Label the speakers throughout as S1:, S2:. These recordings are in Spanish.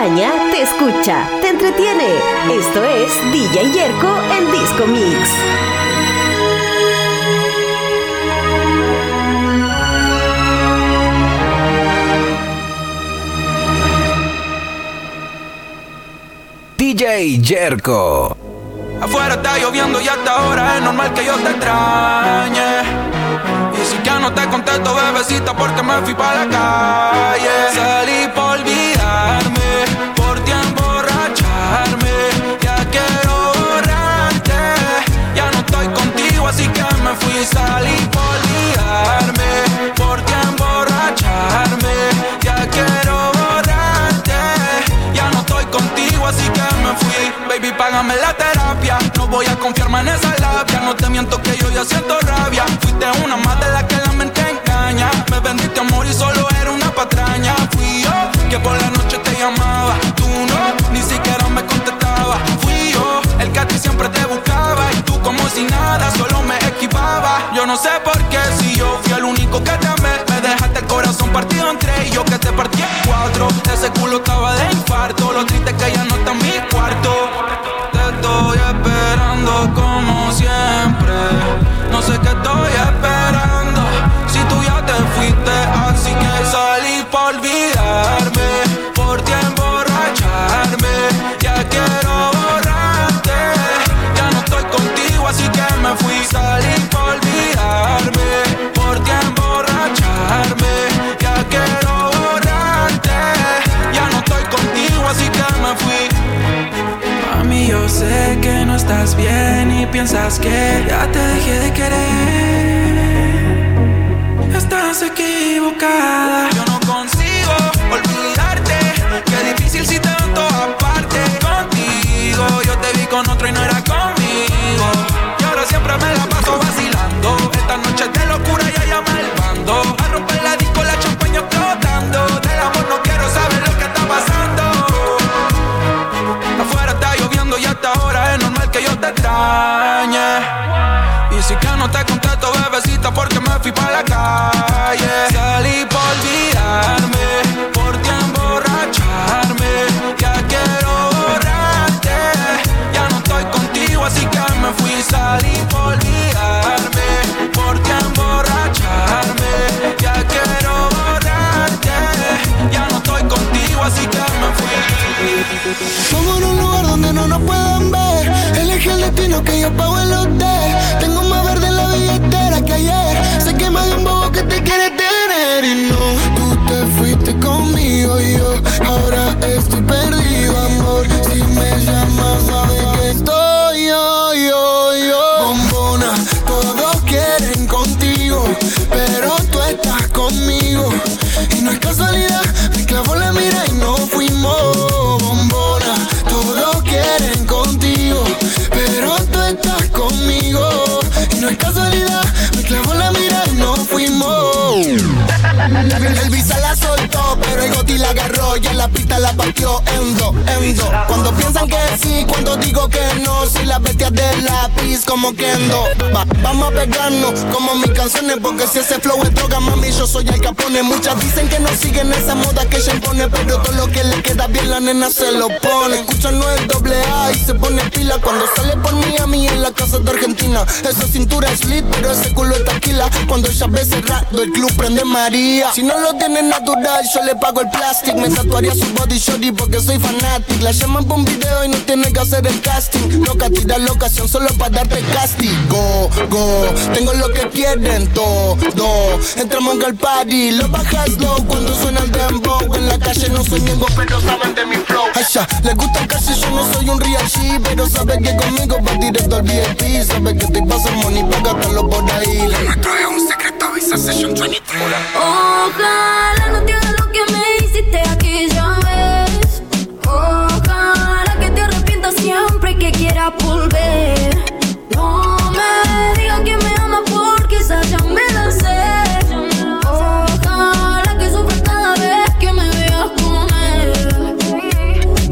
S1: acompaña, te escucha, te entretiene. Esto es DJ Yerko en Disco Mix.
S2: DJ Jerko.
S3: Afuera está lloviendo y hasta ahora es normal que yo te extrañe. Y si ya no te contesto, bebecita, porque me fui para la calle. Salí fui. Salí por olvidarme, por ti emborracharme. Ya quiero borrarte. Ya no estoy contigo, así que me fui. Baby, págame la terapia. No voy a confiarme en esa labia. No te miento que yo ya siento rabia. Fuiste una más de la que la mente engaña. Me vendiste amor y solo era una patraña. Fui yo que por la noche te llamaba. Tú no, ni siquiera me contestaba. Que siempre te buscaba. Y tú como si nada, solo me esquivaba. Yo no sé por qué, si yo fui el único que te amé. Me dejaste el corazón partido en tres y yo que te partí en cuatro. Ese culo estaba de infarto. Lo triste que ya no está en mi cuarto. Te estoy esperando como siempre. No sé qué estoy esperando. Sé que no estás bien y piensas que ya te dejé de querer. Estás equivocada. Y si que no te contesto, bebecita, porque me fui para la calle. Salí por olvidarme, por ti emborracharme. Ya quiero borrarte. Ya no estoy contigo, así que me fui. Salí por olvidarme, por ti emborracharme. Ya quiero borrarte. Ya no estoy contigo, así que me fui.
S4: Vamos a un lugar donde no nos puedan ver. Elige el destino que yo pago el hotel. Tengo más verde en la billetera que ayer. Sé que me dio un bobo que te quiere tener. Y no, tú te fuiste conmigo y yo ahora estoy perdido, amor. Si me llamas, sabes que estoy yo, yo, yo. Bombona, todos quieren contigo, pero tú estás conmigo. Y no es casualidad, El visa la soltó, pero el goti la agarró y en la pista la partió endo, endo. Cuando piensan que sí, cuando digo que no, si las bestias del lápiz como Kendo. Va, vamos a pegarnos como mis canciones, porque si ese flow es droga, mami, yo soy el capone. Muchas dicen que no siguen esa moda que ella impone, pero todo lo que le queda bien la nena se lo pone. Escucha no es doble A y se pone pila cuando sale por Miami en la casa de Argentina. Esa cintura es lit, pero ese culo es taquila. Cuando ella ve cerrado, el club prende María. Si no lo tiene natural, yo le pago el plástico. Me tatuaría su body shorty porque soy fanatic. La llaman por un video y no tiene que hacer el casting. Loca, tira la ocasión solo para darte castigo. Go, tengo lo que quieren todo. Entramos en el party, lo bajas low cuando suena el dembow. En la calle no soy miembro, pero saben de mi flow. Ay, ya, les gusta casi, yo no soy un real G, pero saben que conmigo va directo al VIP. Saben que te pasa money para gastarlo por ahí. Lo nuestro es un secreto, Visa Session 23.
S5: Ojalá no te quieras volver. No me digas que me amas porque esa ya me la sé. Ojalá que sufras cada vez que me veas con él.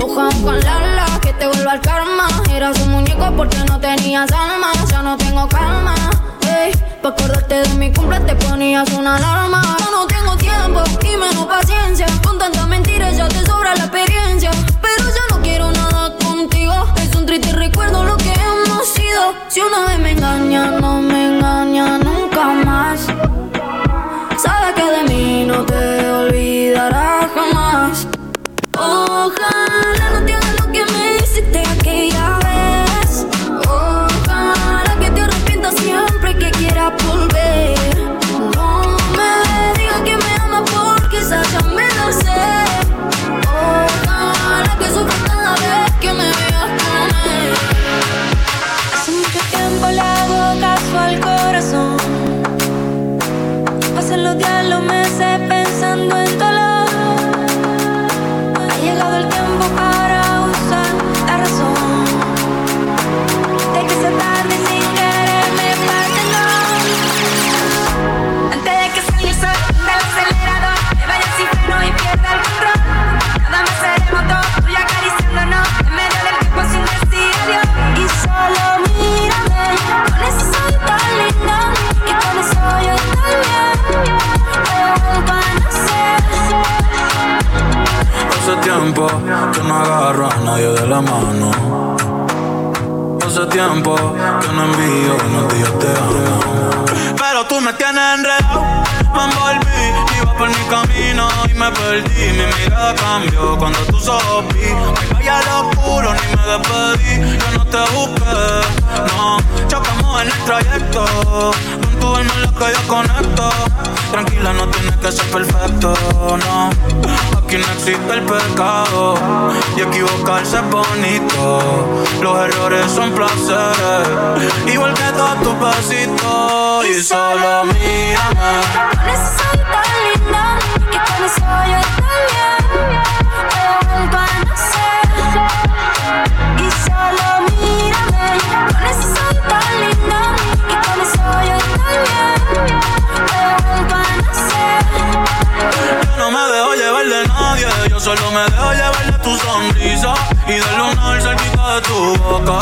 S5: Ojalá que te vuelva el karma. Eras un muñeco porque no tenías alma. Ya no tengo calma. Ey, pa' acordarte de mi cumple te ponías una alarma. Yo no tengo tiempo y menos paciencia. Con tanta mentira ya que no
S6: agarro a nadie de la mano. Hace tiempo que no envío unos días te amo. Pero tú me tienes enredado, me envolví, iba por mi camino y me perdí. Mi mirada cambió cuando tú sopí. Me vaya al oscuro, ni me despedí. Yo no te busqué, no. Chocamos en el trayecto. Alma en la que yo conecto. Tranquila, no tienes que ser perfecto, no. Aquí no existe el pecado y equivocarse es bonito. Los errores son placeres, igual que todos tus besitos. Y solo mírame.
S2: Con lindo que con eso yo estoy solo
S6: me dejo llevar de tu sonrisa y del lunar cerquita de tu boca.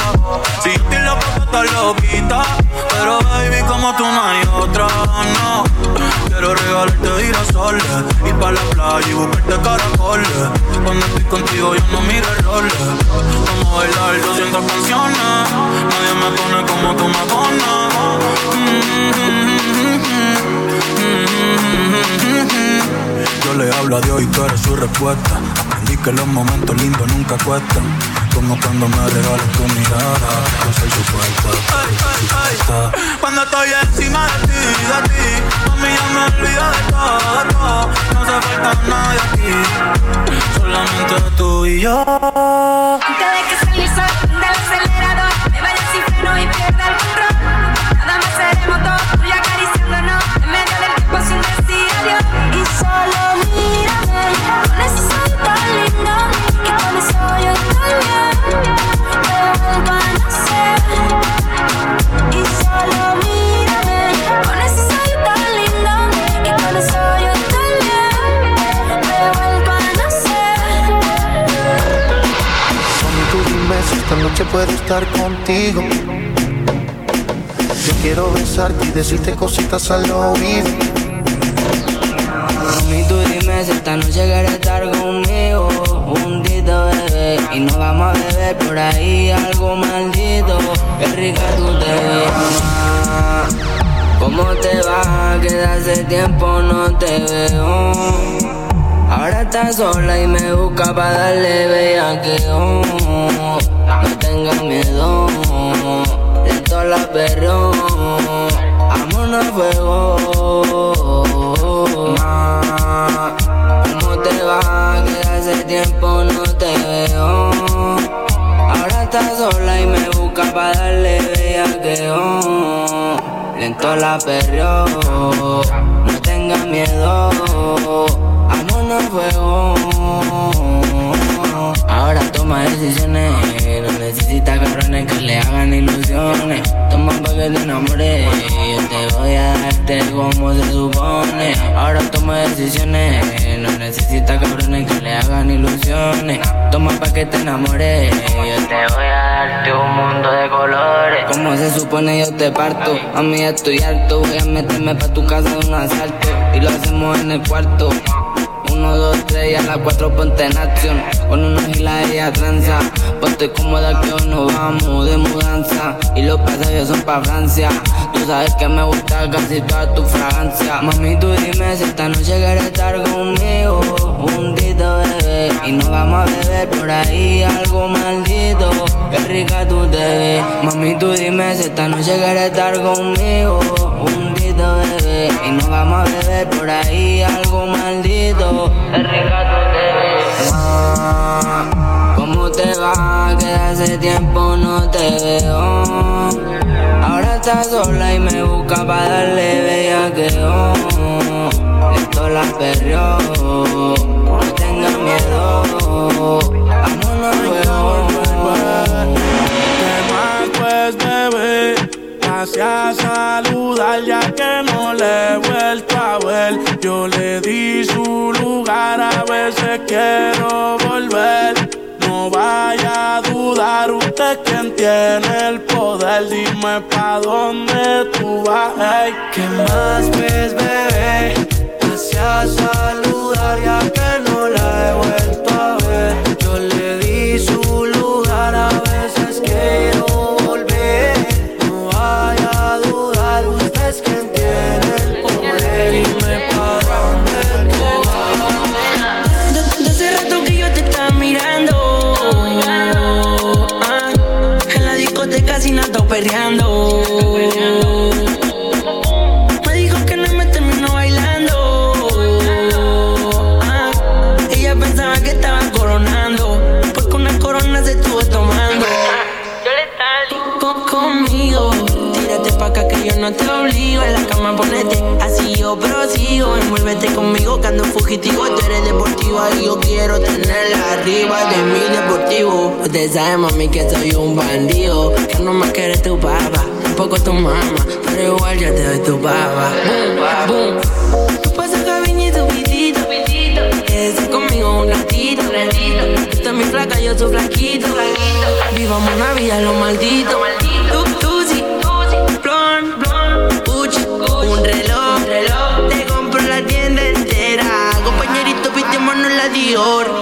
S6: Si yo loco, tú estás loquita, pero baby, como tú no hay otra, no. Quiero regalarte girasoles, ir pa' la playa y buscarte caracoles. Cuando estoy contigo yo no miro errores. Vamos a bailar 200 canciones, hablo a Dios y tú eres su respuesta. Aprendí que los momentos lindos nunca cuestan. Como cuando me regalas tu mirada. Yo soy su puerta. Cuando estoy encima de ti, de ti. Mami, ya me olvido de todo, de todo. No hace falta nadie aquí. Solamente tú y yo.
S2: Antes de que salga el sol del acelerador, me vaya sin freno y pierda el control.
S7: Noche puedo estar contigo. Yo quiero besarte y decirte cositas al oído.
S8: Mami, tú dime si esta noche quieres estar conmigo Juntito, bebé Y nos vamos a beber por ahí algo maldito Qué rica tú te ves, mamá ¿Cómo te va? Que hace tiempo no te veo Ahora estás sola y me busca para darle bellaqueo. No tengas miedo Lento la perro Vámonos a fuego. Ma, ¿Cómo te va? Que hace tiempo no te veo. Ahora estás sola y me busca para darle bellaqueo. Lento la perreo No tengas miedo Ahora toma decisiones. No necesita cabrones que le hagan ilusiones. Toma pa' que te enamores. Yo te voy a darte como se supone. Ahora toma decisiones. No necesita cabrones que le hagan ilusiones. Toma pa' que te enamores. Yo te voy a darte un mundo de colores. Como se supone yo te parto. A mí estoy harto. Voy a meterme pa' tu casa de un asalto. Y lo hacemos en el cuarto. Uno, dos, tres y a las cuatro ponte en acción. Con una gila ella tranza. Ponte cómoda que hoy nos vamos de mudanza. Y los pasajes son pa' Francia. Tú sabes que me gusta casi toda tu fragancia. Mami, tú dime si esta noche quieres estar conmigo. Juntito, bebé. Y nos vamos a beber por ahí algo maldito. Qué rica tú te ves. Mami, tú dime si esta noche quieres estar conmigo. Bebé. Y nos vamos a beber por ahí algo maldito. Rica tú te. Ah, ¿Cómo te va? Que hace tiempo no te veo. Ahora estás sola y me busca para darle bella que Esto la perreó. No tengas miedo. Vámonos luego.
S9: Pase a saludar ya que no le he vuelto a ver. Yo le di su lugar, a veces quiero volver. No vaya a dudar, usted quien tiene el poder. Dime pa' dónde tú vas. ey.
S10: ¿Qué más ves, bebé? Pase a saludar ya que no la he vuelto Tú
S11: eres deportiva y yo quiero tenerla arriba de mi deportivo. Usted sabe, mami, que soy un bandido. Que no me quiere tu papá, tampoco tu mamá. Pero igual yo te doy tu papá. Boom, boom. Tú pasas cariño y tu pitito. Quédese conmigo un ratito. Tú mi flaca, yo soy flaquito. Vivamos una vida lo maldito. Tú, tú Dior.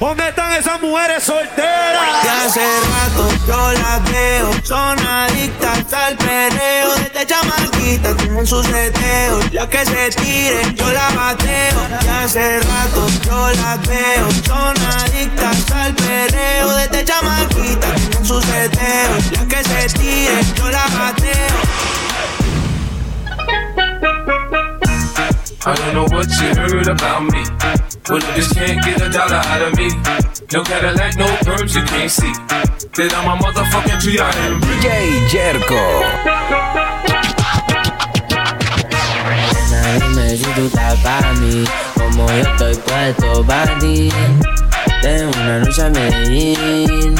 S9: ¿Dónde están esas mujeres solteras?
S10: De hace rato yo las veo, son adictas al perreo. Desde chamaquita tienen sus seteos, la que se tire yo la bateo. De hace rato yo las veo, son adictas al perreo. Desde chamaquita tienen sus seteos, la que se tire yo la bateo.
S12: I don't know what you heard about me. Well, you just can't get a dollar out of me. No Cadillac, no perms, you can't see. That I'm a motherfucking G.I.M.
S13: DJ Jerko.
S8: Nena, dime si tú estás para mí, como yo estoy puesto para ti. Tengo una noche a Medellín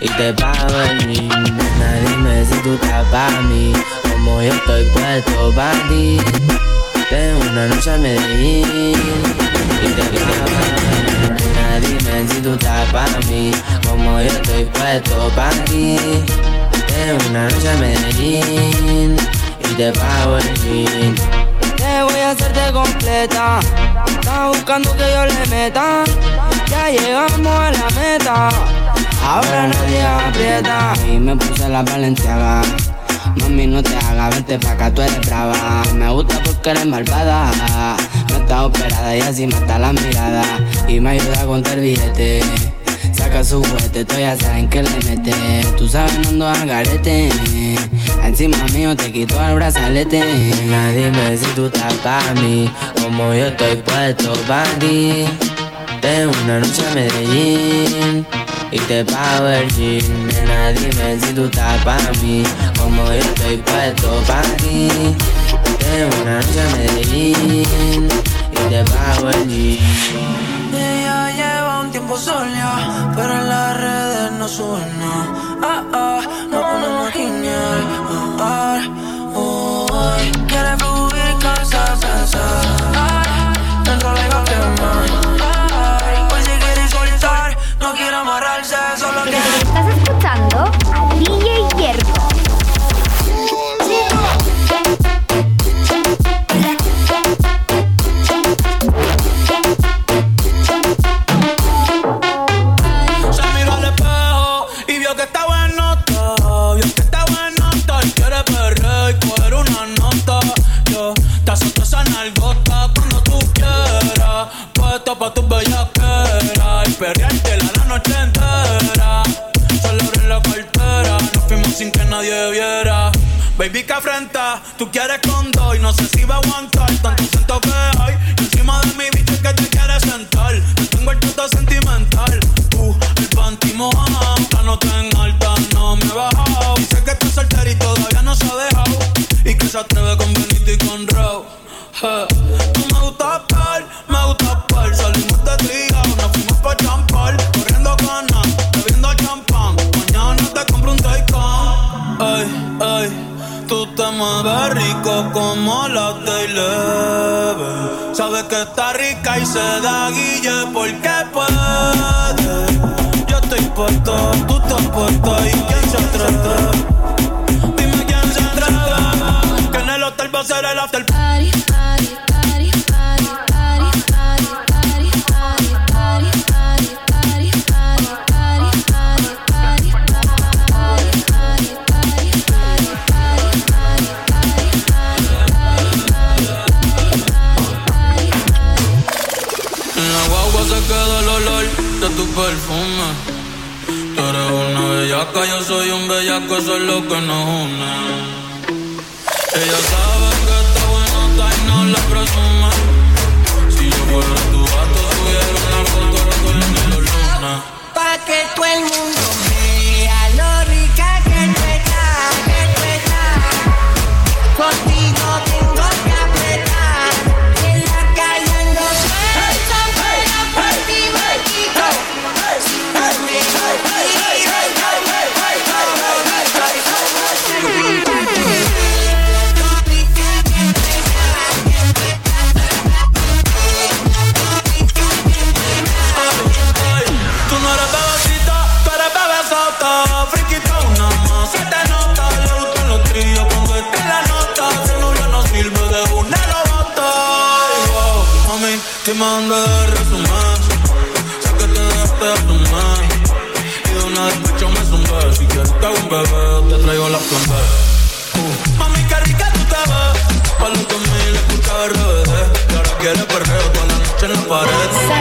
S8: y te pago el mí. Nena, dime si tú estás para mí, como yo estoy puesto para ti. Tengo una noche a Medellín y te mí. Nena, dime si tú estás para mí, como yo estoy puesto para ti. Tengo una noche a Medellín y te pago el fin. Te voy a hacerte completa. Estás buscando que yo le meta. Ya llegamos a la meta. Ahora nadie aprieta. Y me puse la valenciaga. Mami, no te hagas, vente pa' acá, tú eres brava. Me gusta porque eres malvada. No está operada y así mata la mirada. Y me ayuda a contar billete. Saca su juguete, tú ya saben que le mete. Tú sabes, no ando al garete. Encima mío te quito el brazalete. Nena, dime si tú estás pa' mí. Como yo estoy puesto pa' ti. De una noche a Medellín y te pago el jean. Nena, dime si tú estás para mí, como yo estoy puesto para ti. Tengo una noche en Medellín y te pago el.
S14: Ella lleva un tiempo sola, pero en las redes no suena. Ah, ah, no, no, no, genial. Ah, ah, oh, oh. Quiere fluir, casa, salsa. Ah, dentro le va a. solo
S6: ¿Estás escuchando?
S15: bellaca, yo soy un bellaco, eso es lo que nos une. Ella sabe que está buenota y no la presume. Si yo fuera tu gato, tuviera una foto en el luna.
S14: Pa' que todo el mundo
S15: esconder. Uh. Mami, qué rica tú te ves. Pa' los 2000. Y ahora quiere perreo toda la noche en la pared.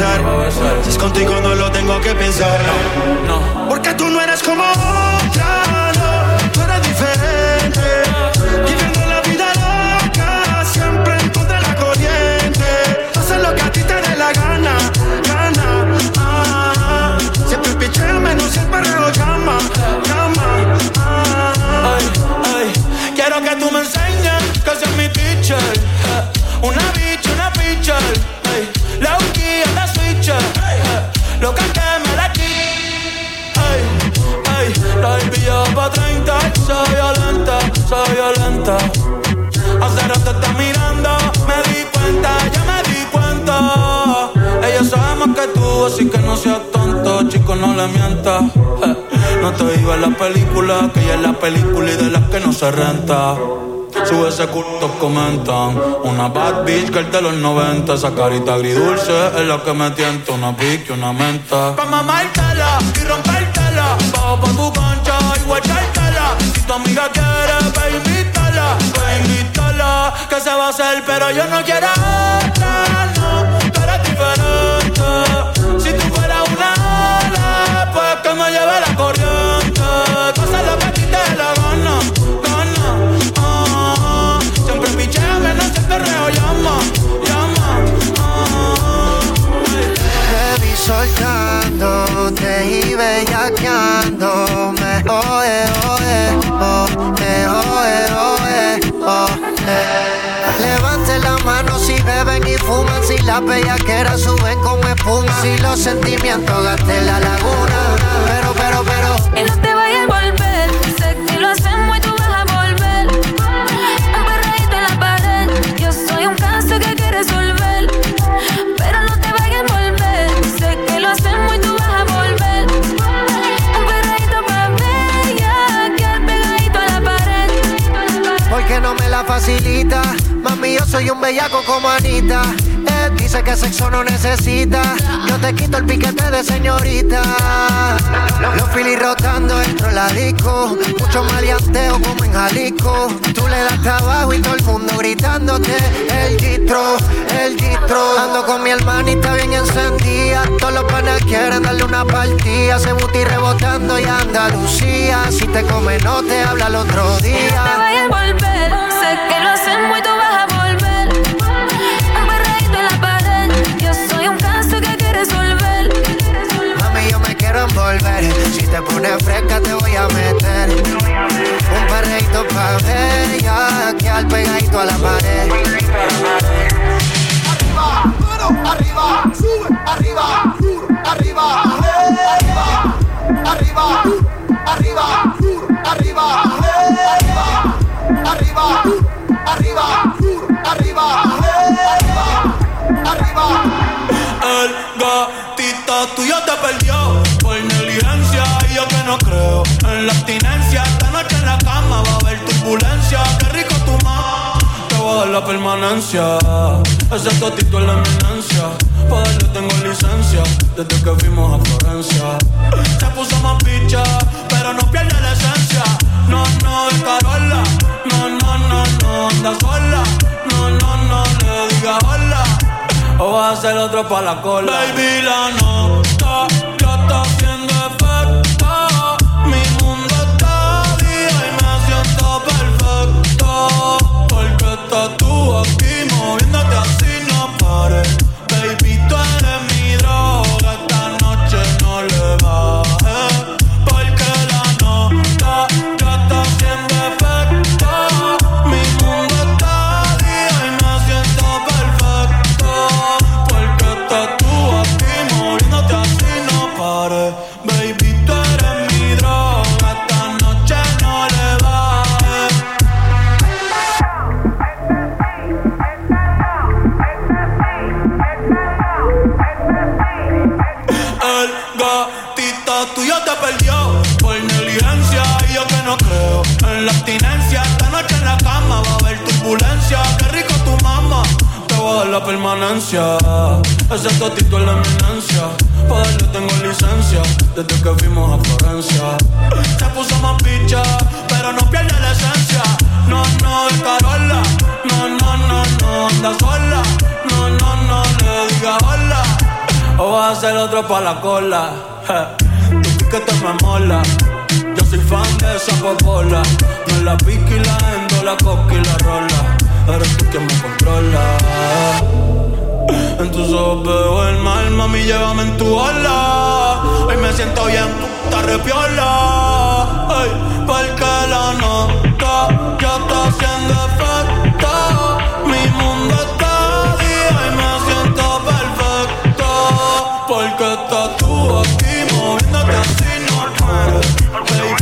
S14: besar. Si es contigo no lo tengo que pensar. No, no. Porque tú no eres como otra, no.
S15: Tú eres diferente. Billetes.
S6: se renta. Sube ese culto, comentan. Una bad bitch que el de los 90. Esa carita agridulce es la que me tienta. Una pique, una menta. Pa' mamártela y rompértela. Bajo pa' tu concha y guachártela. Si tu amiga quiere, pa' invítala. Pa' invítala. Que se va a hacer, pero yo no quiero
S16: fuman, si la bellaquera suben como espuma, si los sentimientos gasten la laguna. Pero, pero, pero.
S5: Y no te vayas a volver, sé que lo hacemos y tú vas a que quieres volver, pero no te vayas a volver. Sé que lo hacemos y tú vas a volver. Un perreíto pa' bella, que pegadito a la pared.
S16: Porque no me la facilita, mami, yo soy un bellaco como Anita dice que sexo no necesita. Yo te quito el piquete de señorita. Los filis rotando dentro la disco. Mucho maleanteo como en Jalisco. Tú le das trabajo y todo el mundo gritándote. El distro, el distro. Ando con mi hermanita bien encendida. Todos los panes quieren darle una partida. Se buti rebotando y Andalucía. Si te come, no te habla el otro día.
S5: te
S16: pones fresca te voy a meter Un perreito pa' ver ya que al pegadito a la pared
S17: Arriba, duro, arriba, arriba, arriba, arriba, arriba, arriba, arriba, arriba, arriba, arriba, arriba, arriba, arriba.
S6: El gatito tuyo te perdió yo que no creo en la abstinencia. Esta noche en la cama va a haber turbulencia. Qué rico tu mamá, te voy a dar la permanencia. Ese totito es la eminencia. Para darle tengo licencia desde que fuimos a Florencia. Se puso más picha, pero no pierde la esencia. No, no, es Carola. No, no, no, no, anda sola. No, no, no, le diga hola. O va a ser otro pa' la cola. Baby, la nota
S15: la coca y la rola. Eres tú quien me controla. En tus ojos veo el mal, mami, llévame en tu ola. Hoy me siento bien, tú te arrepiola. Ay, porque la nota ya está haciendo efecto. Mi mundo está día y me siento perfecto. Porque estás tú aquí moviéndote así, no mueres. Baby,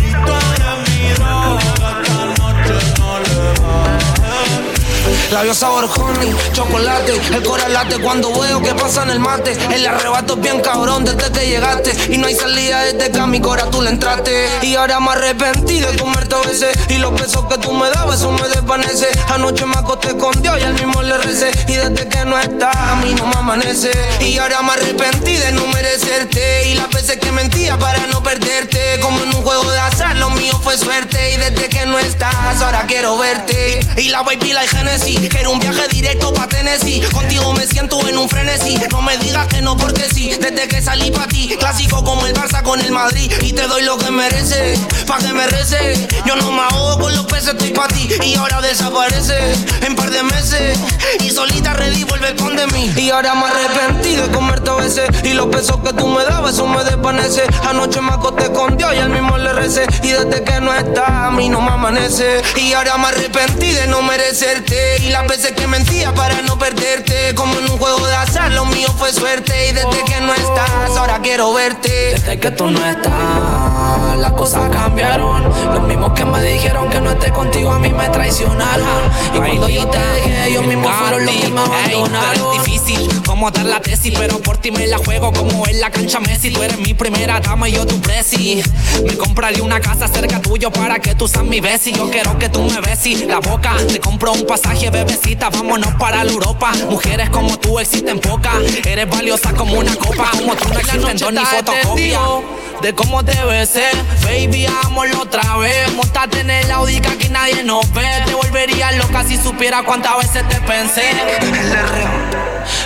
S18: Labios sabor honey, chocolate, el coral late cuando veo que pasa en el mate. El arrebato es bien cabrón desde que llegaste. Y no hay salida desde que a mi cora tú le entraste. Y ahora me arrepentí de comerte a veces. Y los besos que tú me dabas, eso me desvanece. Anoche me acosté con Dios y al mismo le recé. Y desde que no estás, a mí no me amanece. Y ahora me arrepentí de no merecerte. Y las veces que mentía para no perderte. Como en un juego de azar, lo mío fue suerte. Y desde que no estás, ahora quiero verte. Y la baby la Genesis. Quiero un viaje directo pa' Tennessee. Contigo me siento en un frenesí. No me digas que no porque sí. Desde que salí pa' ti, clásico como el Barça con el Madrid. Y te doy lo que mereces, pa' que me reces. Yo no me ahogo con los peces, estoy pa' ti. Y ahora desaparece en par de meses. Y solita ready vuelve con de mí. Y ahora me arrepentí de comerte a Y los besos que tú me dabas, eso me desvanece. Anoche me acosté con Dios y al mismo le recé. Y desde que no estás, a mí no me amanece. Y ahora me arrepentí de no merecerte. Y las veces que mentía para no perderte. Como en un juego de azar, lo mío fue suerte. Y desde que no estás, ahora quiero verte.
S8: Desde que tú no estás, las cosas cambiaron. Los mismos que me dijeron que no esté contigo a mí me traicionaron. Y cuando yo te dejé, ellos mismos fueron los que me abandonaron.
S19: Es difícil como dar la tesis, pero por ti me la juego como en la cancha Messi. Tú eres mi primera dama y yo tu presi. Me compraré una casa cerca tuyo para que tú seas mi besi. Yo quiero que tú me besis la boca. Te compro un pasaje, bebecita, vámonos para la Europa. Mujeres como tú existen pocas. Eres valiosa como una copa. Como tú no existen dos ni fotocopia. De cómo debe ser, baby, hagámoslo otra vez. Montate en el Audi que aquí nadie nos ve. Te volvería loca si supiera cuántas veces te pensé.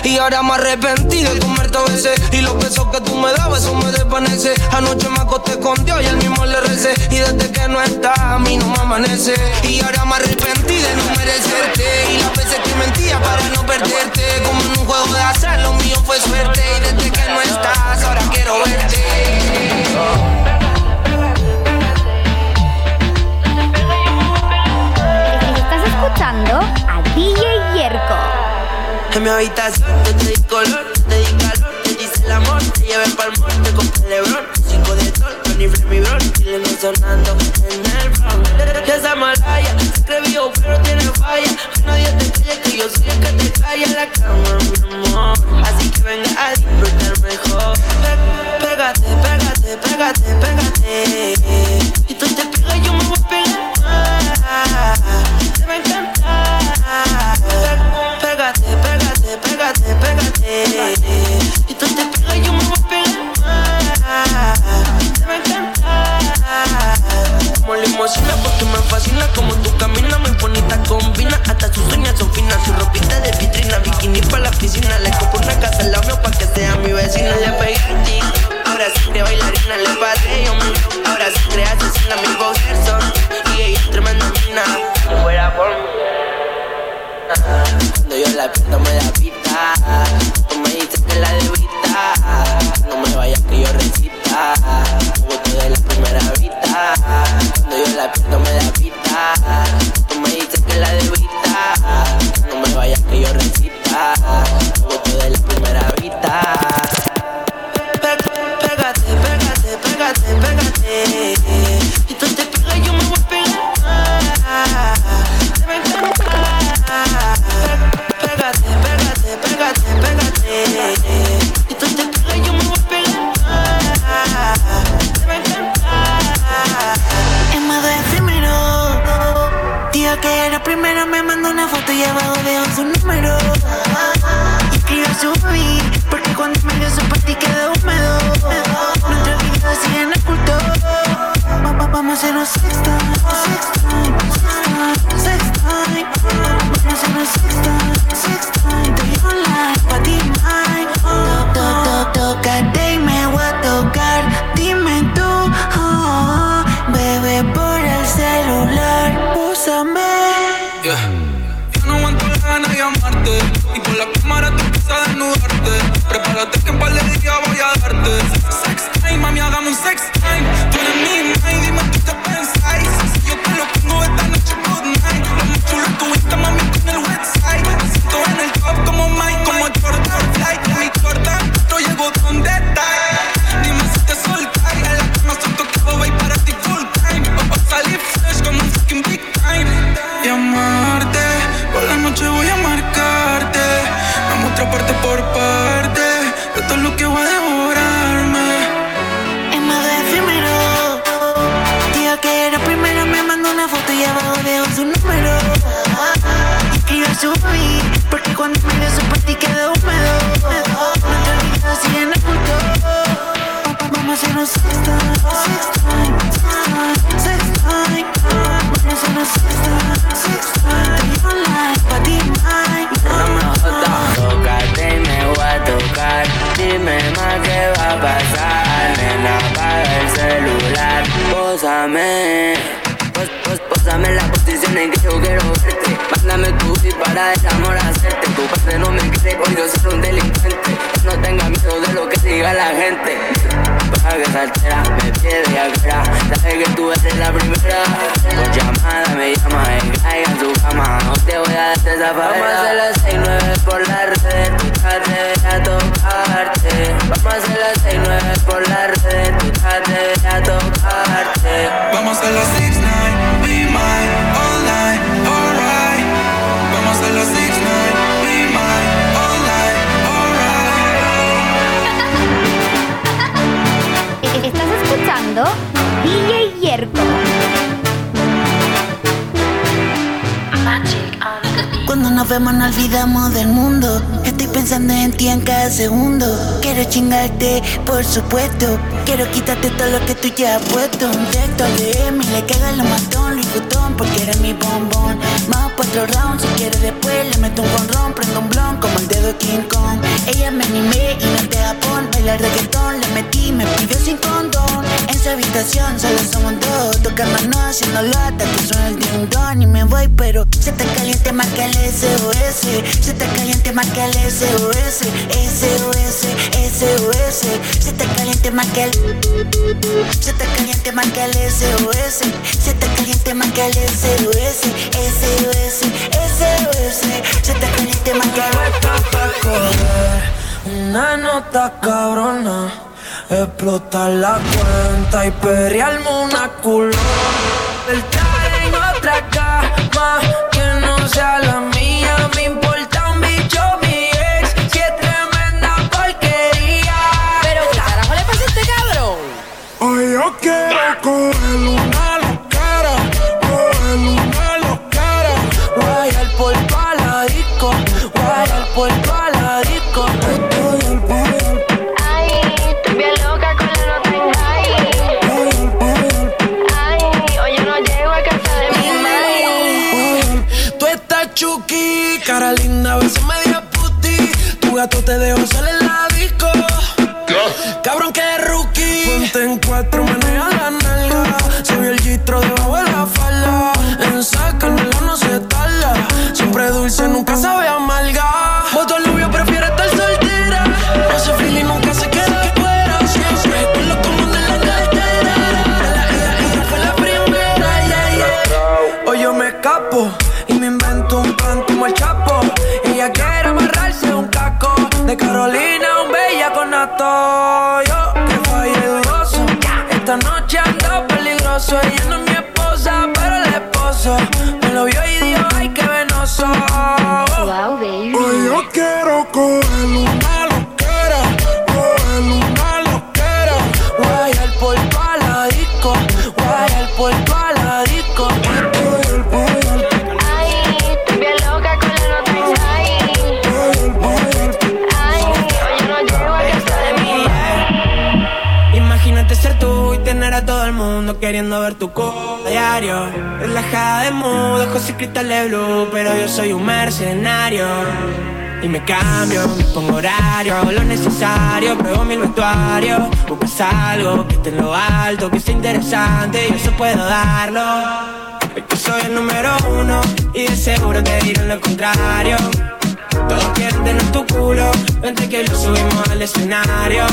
S18: Y ahora me arrepentí de comerte a veces. Y los besos que tú me dabas, eso me desvanece. Anoche me acosté con Dios y al mismo le recé. Y desde que no estás, a mí no me amanece. Y ahora me arrepentí de no merecerte. Y las veces que mentía para no perderte. Como en un juego de azar, lo mío fue suerte. Y desde que no estás, ahora quiero verte.
S20: Estás escuchando a DJ Yerko.
S11: En mi habitación te di color, te di calor, te hice el amor, te llevé pa'l monte con Lebron, cinco de Flemmy Bron, chileno sonando en el. Ya esa malaya, se escribió pero tiene falla, nadie te calla que yo soy el que te calla la cama, mi amor. Así que venga a disfrutar mejor. Pégate, pégate, pégate, pégate. Y tú te pegas, yo me voy a pegar más. Te va a encantar. Pégate, pégate, pégate, pégate. Y tú te pegas, yo me voy a pegar. Te va a encantar. Como limosina porque me fascina como tú caminas, muy bonita combina. Hasta sus uñas son finas, su ropita de vitrina, bikini para la piscina. Le compro una casa al lado pa' que sea mi vecina. Le pegué a ti, ahora cree bailarina, le patré yo mío. Ahora cree asesina, mi boxer son. Y ella es tremenda mina. Fuera por mí. Cuando yo la pinto me la pita que tú
S3: eres la
S8: primera. Por llamada me llama y caiga en su cama. No te voy a dar esa Vamos a hacer las 6 9 por la red. Tarde a tocarte. Vamos a hacer las 6 9 por la red. Tarde a tocarte.
S3: Vamos a las 6 9 be mine all night, alright. Vamos a las 6 9 be mine all night, alright.
S20: Estás escuchando DJ
S21: nos vemos no olvidamos del mundo. Estoy pensando en ti en cada segundo. Quiero chingarte, por supuesto. Quiero quitarte todo lo que tú ya has puesto. Un texto de mí, le caga lo matón, Luis Butón, porque eres mi bombón. Más cuatro rounds, si quieres después le meto un ron, prendo un blon como el dedo de King Kong. Ella me animé y no te Japón, bailar reggaetón, le metí, me pidió sin condón. En su habitación solo somos dos, tocándonos, haciéndolo hasta que suena el ding y me voy, pero se está caliente que el SOS, se está caliente que el SOS, SOS, SOS, se está caliente que el, se está caliente que el SOS, se está caliente que el SOS, SOS, SOS, se está caliente que el
S14: Una nota cabrona, explotar la cuenta y perrearme una culo. No me y me invento un plan como el Chapo. Ella quiere amarrarse un caco de Carolina, un bella con nato. Yo que falle dudoso. Esta noche ando peligroso. Ella no es tu culo diario. Relajada de mood, ojos y cristales blue, pero yo soy un mercenario. Y me cambio, me pongo horario, hago lo necesario, pruebo mil vestuarios. Buscas algo que esté en lo alto, que sea interesante, y eso puedo darlo. Es que soy el número uno y de seguro te dirán lo contrario. Todos quieren
S18: Vente que lo subimos al escenario.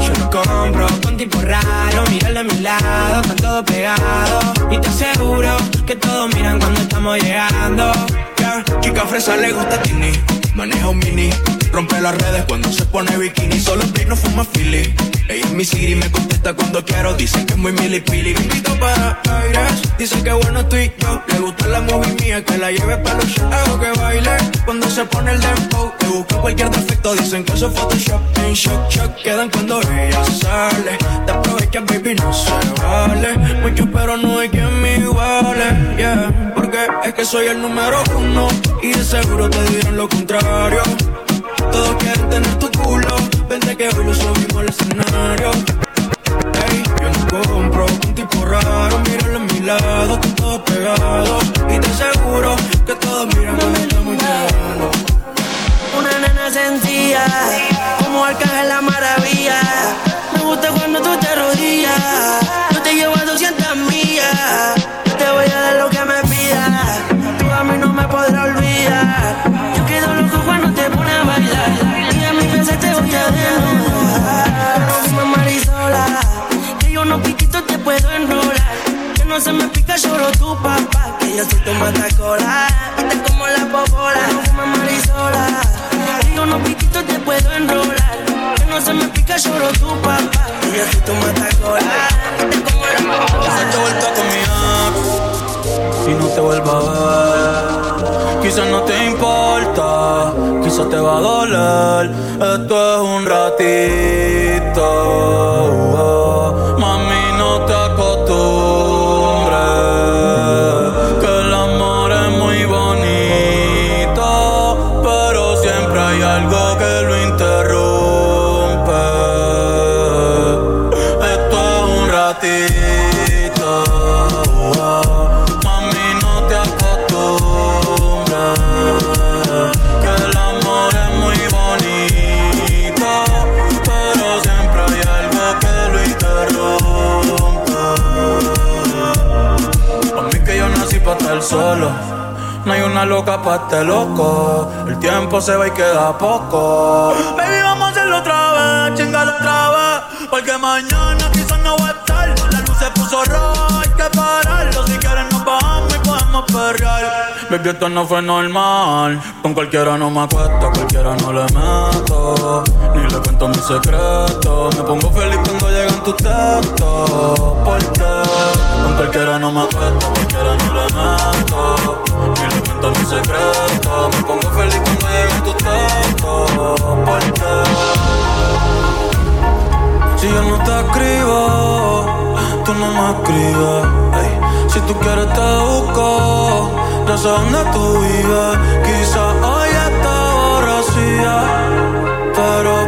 S18: Yo lo compro con tipo raro, míralo a mi lado, están todos pegados. Y te aseguro que todos miran cuando estamos llegando.
S6: Yeah, chica fresa le gusta Tini, maneja un mini, rompe las redes cuando se pone bikini. Solo en no fuma Philly. Ella es mi Siri, me contesta cuando quiero. Dice que es muy milipili. Invito para aires. Dice que bueno estoy yo. Le gusta la movie mía, que la lleve para los shows. Que baile cuando se pone el dembow. Le cualquier defecto. Dicen que eso es Photoshop. En shock, shock. Quedan cuando ella sale. Te aprovechas, baby, no se vale. Mucho, pero no hay quien me iguale. Yeah, porque es que soy el número uno. Y de seguro te dirán lo contrario. Todos quieren tener tu culo. Vente que hoy lo subimos al escenario. Ey, yo no compro un tipo raro. Míralo a mi lado, están todos pegados. Y te aseguro que todos miran cuando estamos llegando.
S18: Una nena sencilla, como Arcángel la maravilla. Me gusta cuando tú te arrodillas. Yo te llevo a 200 millas. No se me pica solo tu papá. Que yo soy tu matacola. Y te como la popola. Dime Marisola, que yo no piquito te puedo enrolar. Que no se me pica solo tu papá. Que yo soy tu matacola. Y te como la popola.
S6: Quizás te vuelta y no te vuelva a ver. Quizás no te importa, quizás te va a doler. Esto es un ratito. Solo. No hay una loca para este loco. El tiempo se va y queda poco. Baby, vamos a hacerlo otra vez, chingalo otra vez. Porque mañana quizás no voy a estar. La luz se puso roja, hay que pararlo. Si quieren nos bajamos y podemos perrear. Baby, esto no fue normal. Con cualquiera no me acuesto, cualquiera no le meto. Ni le cuento mis secretos. Me pongo feliz cuando llegan tus textos. Porque con cualquiera no me acuesto, cualquiera no le meto. Ni le cuento mis secretos. Me pongo feliz cuando llegan tus textos. Porque si yo no te escribo, tú no me escribes. Ey, Si tú quieres te busco, ya sé dónde tú vives. Quizás hoy está borracía, pero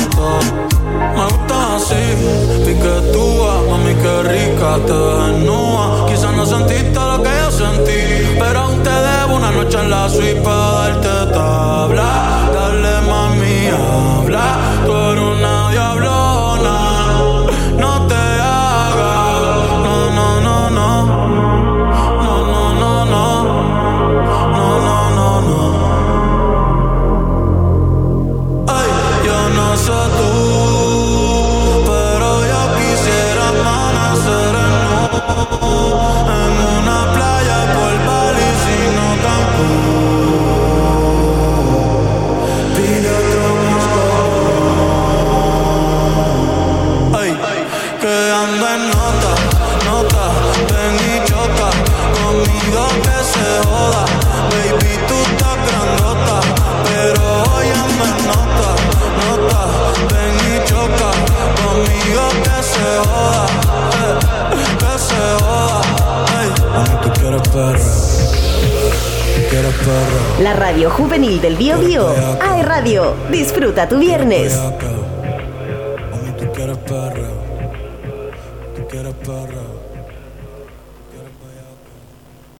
S6: Me gusta así, piquetúa, mami que rica te desnuda. Quizás no sentiste lo que yo sentí, pero aún te debo una noche en la suite Disfruta tu viernes.